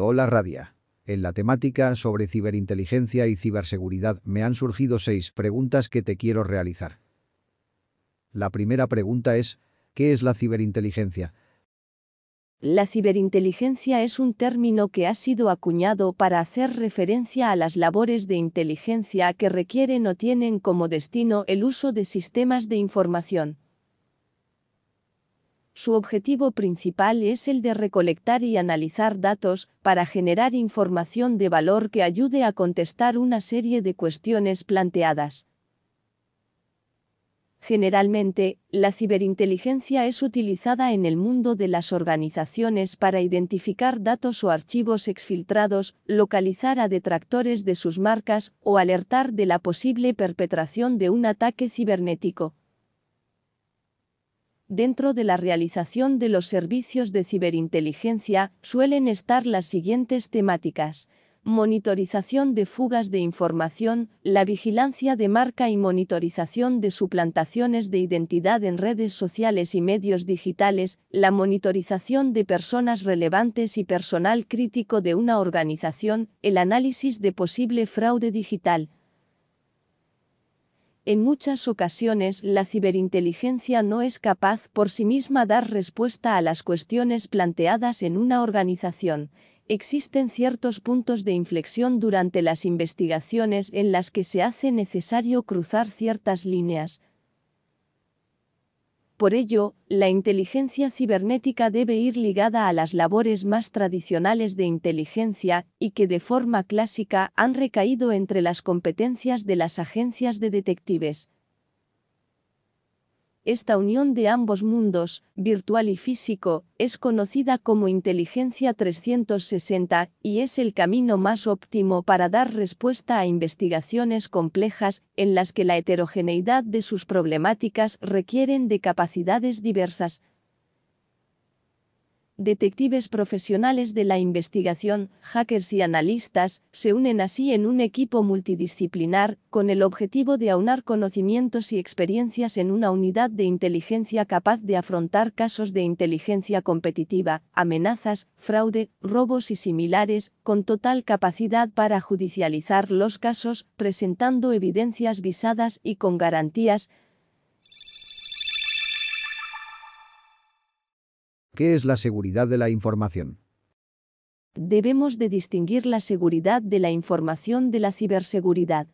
Hola Radia. En la temática sobre ciberinteligencia y ciberseguridad me han surgido seis preguntas que te quiero realizar. La primera pregunta es, ¿qué es la ciberinteligencia? La ciberinteligencia es un término que ha sido acuñado para hacer referencia a las labores de inteligencia que requieren o tienen como destino el uso de sistemas de información. Su objetivo principal es el de recolectar y analizar datos para generar información de valor que ayude a contestar una serie de cuestiones planteadas. Generalmente, la ciberinteligencia es utilizada en el mundo de las organizaciones para identificar datos o archivos exfiltrados, localizar a detractores de sus marcas o alertar de la posible perpetración de un ataque cibernético. Dentro de la realización de los servicios de ciberinteligencia suelen estar las siguientes temáticas monitorización de fugas de información, la vigilancia de marca y monitorización de suplantaciones de identidad en redes sociales y medios digitales, la monitorización de personas relevantes y personal crítico de una organización, el análisis de posible fraude digital. En muchas ocasiones la ciberinteligencia no es capaz por sí misma dar respuesta a las cuestiones planteadas en una organización existen ciertos puntos de inflexión durante las investigaciones en las que se hace necesario cruzar ciertas líneas. Por ello, la inteligencia cibernética debe ir ligada a las labores más tradicionales de inteligencia y que de forma clásica han recaído entre las competencias de las agencias de detectives. Esta unión de ambos mundos, virtual y físico, es conocida como inteligencia 360 y es el camino más óptimo para dar respuesta a investigaciones complejas en las que la heterogeneidad de sus problemáticas requieren de capacidades diversas, detectives profesionales de la investigación, hackers y analistas, se unen así en un equipo multidisciplinar, con el objetivo de aunar conocimientos y experiencias en una unidad de inteligencia capaz de afrontar casos de inteligencia competitiva, amenazas, fraude, robos y similares, con total capacidad para judicializar los casos, presentando evidencias visadas y con garantías, ¿Qué es la seguridad de la información? Debemos de distinguir la seguridad de la información de la ciberseguridad.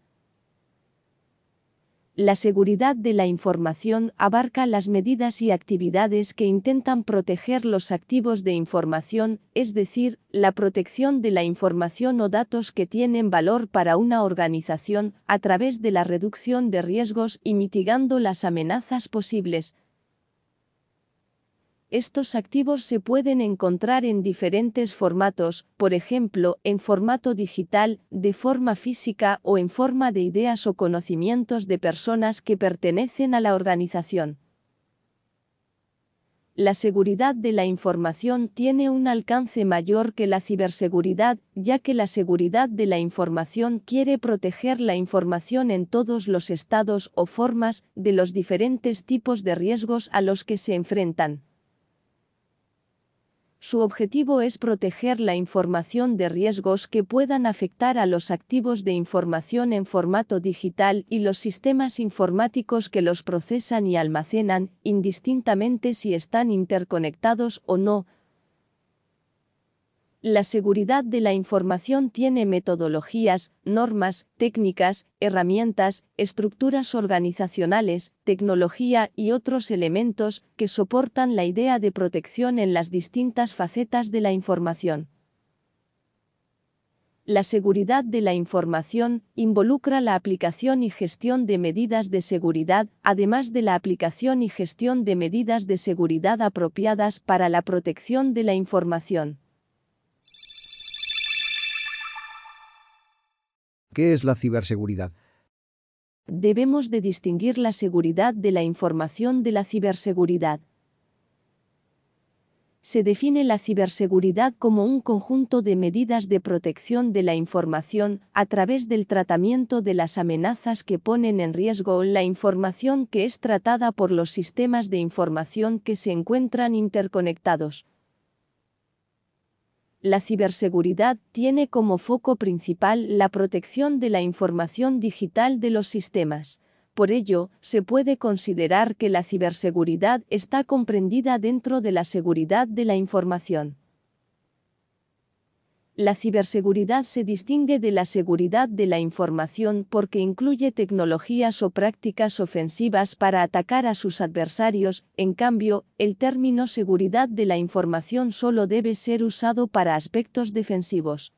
La seguridad de la información abarca las medidas y actividades que intentan proteger los activos de información, es decir, la protección de la información o datos que tienen valor para una organización a través de la reducción de riesgos y mitigando las amenazas posibles, estos activos se pueden encontrar en diferentes formatos, por ejemplo, en formato digital, de forma física o en forma de ideas o conocimientos de personas que pertenecen a la organización. La seguridad de la información tiene un alcance mayor que la ciberseguridad, ya que la seguridad de la información quiere proteger la información en todos los estados o formas de los diferentes tipos de riesgos a los que se enfrentan. Su objetivo es proteger la información de riesgos que puedan afectar a los activos de información en formato digital y los sistemas informáticos que los procesan y almacenan, indistintamente si están interconectados o no, la seguridad de la información tiene metodologías, normas, técnicas, herramientas, estructuras organizacionales, tecnología y otros elementos que soportan la idea de protección en las distintas facetas de la información. La seguridad de la información involucra la aplicación y gestión de medidas de seguridad, además de la aplicación y gestión de medidas de seguridad apropiadas para la protección de la información. ¿Qué es la ciberseguridad? Debemos de distinguir la seguridad de la información de la ciberseguridad. Se define la ciberseguridad como un conjunto de medidas de protección de la información a través del tratamiento de las amenazas que ponen en riesgo la información que es tratada por los sistemas de información que se encuentran interconectados. La ciberseguridad tiene como foco principal la protección de la información digital de los sistemas. Por ello, se puede considerar que la ciberseguridad está comprendida dentro de la seguridad de la información. La ciberseguridad se distingue de la seguridad de la información porque incluye tecnologías o prácticas ofensivas para atacar a sus adversarios, en cambio, el término seguridad de la información solo debe ser usado para aspectos defensivos.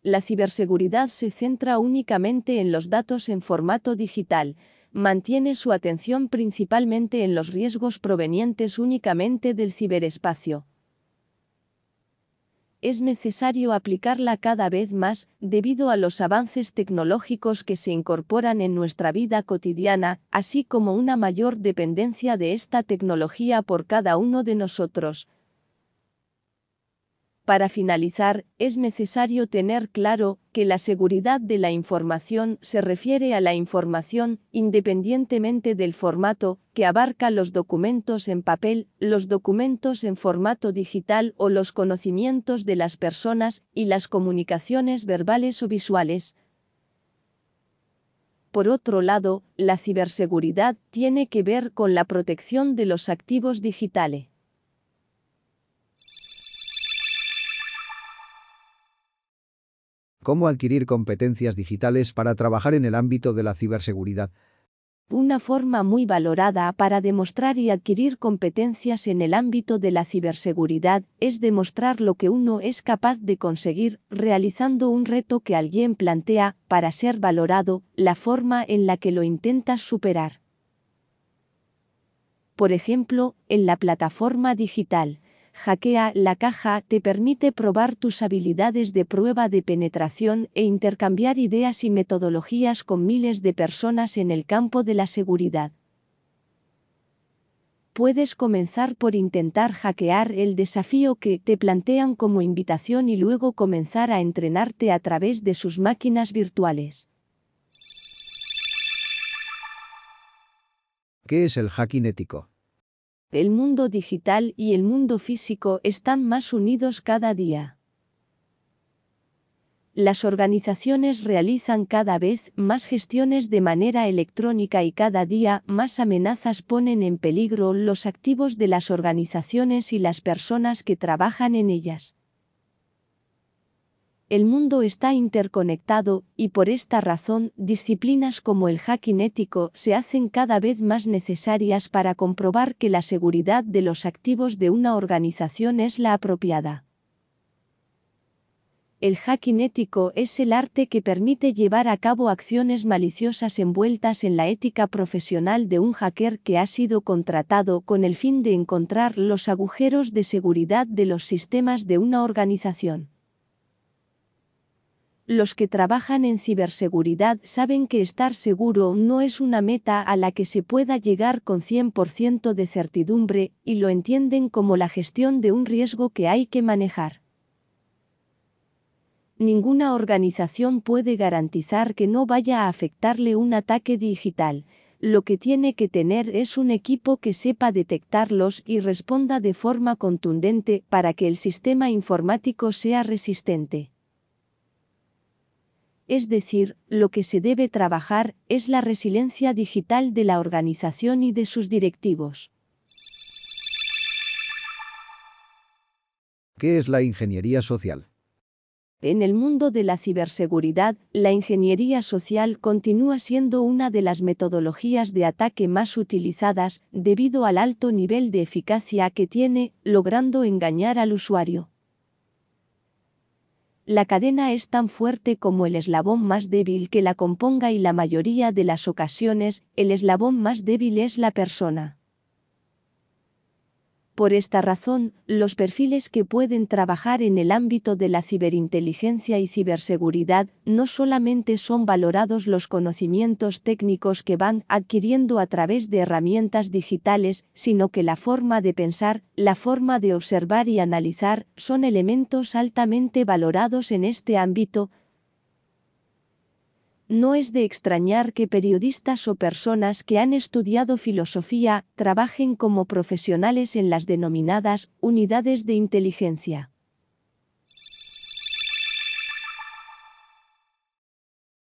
La ciberseguridad se centra únicamente en los datos en formato digital, mantiene su atención principalmente en los riesgos provenientes únicamente del ciberespacio es necesario aplicarla cada vez más debido a los avances tecnológicos que se incorporan en nuestra vida cotidiana, así como una mayor dependencia de esta tecnología por cada uno de nosotros. Para finalizar, es necesario tener claro que la seguridad de la información se refiere a la información, independientemente del formato, que abarca los documentos en papel, los documentos en formato digital o los conocimientos de las personas y las comunicaciones verbales o visuales. Por otro lado, la ciberseguridad tiene que ver con la protección de los activos digitales. ¿Cómo adquirir competencias digitales para trabajar en el ámbito de la ciberseguridad? Una forma muy valorada para demostrar y adquirir competencias en el ámbito de la ciberseguridad es demostrar lo que uno es capaz de conseguir realizando un reto que alguien plantea para ser valorado, la forma en la que lo intentas superar. Por ejemplo, en la plataforma digital, Hackea la caja te permite probar tus habilidades de prueba de penetración e intercambiar ideas y metodologías con miles de personas en el campo de la seguridad. Puedes comenzar por intentar hackear el desafío que te plantean como invitación y luego comenzar a entrenarte a través de sus máquinas virtuales. ¿Qué es el hacking ético? El mundo digital y el mundo físico están más unidos cada día. Las organizaciones realizan cada vez más gestiones de manera electrónica y cada día más amenazas ponen en peligro los activos de las organizaciones y las personas que trabajan en ellas. El mundo está interconectado y por esta razón disciplinas como el hacking ético se hacen cada vez más necesarias para comprobar que la seguridad de los activos de una organización es la apropiada. El hacking ético es el arte que permite llevar a cabo acciones maliciosas envueltas en la ética profesional de un hacker que ha sido contratado con el fin de encontrar los agujeros de seguridad de los sistemas de una organización. Los que trabajan en ciberseguridad saben que estar seguro no es una meta a la que se pueda llegar con 100% de certidumbre y lo entienden como la gestión de un riesgo que hay que manejar. Ninguna organización puede garantizar que no vaya a afectarle un ataque digital. Lo que tiene que tener es un equipo que sepa detectarlos y responda de forma contundente para que el sistema informático sea resistente es decir, lo que se debe trabajar es la resiliencia digital de la organización y de sus directivos. ¿Qué es la ingeniería social? En el mundo de la ciberseguridad, la ingeniería social continúa siendo una de las metodologías de ataque más utilizadas debido al alto nivel de eficacia que tiene, logrando engañar al usuario. La cadena es tan fuerte como el eslabón más débil que la componga y la mayoría de las ocasiones, el eslabón más débil es la persona. Por esta razón, los perfiles que pueden trabajar en el ámbito de la ciberinteligencia y ciberseguridad no solamente son valorados los conocimientos técnicos que van adquiriendo a través de herramientas digitales, sino que la forma de pensar, la forma de observar y analizar son elementos altamente valorados en este ámbito, No es de extrañar que periodistas o personas que han estudiado filosofía trabajen como profesionales en las denominadas unidades de inteligencia.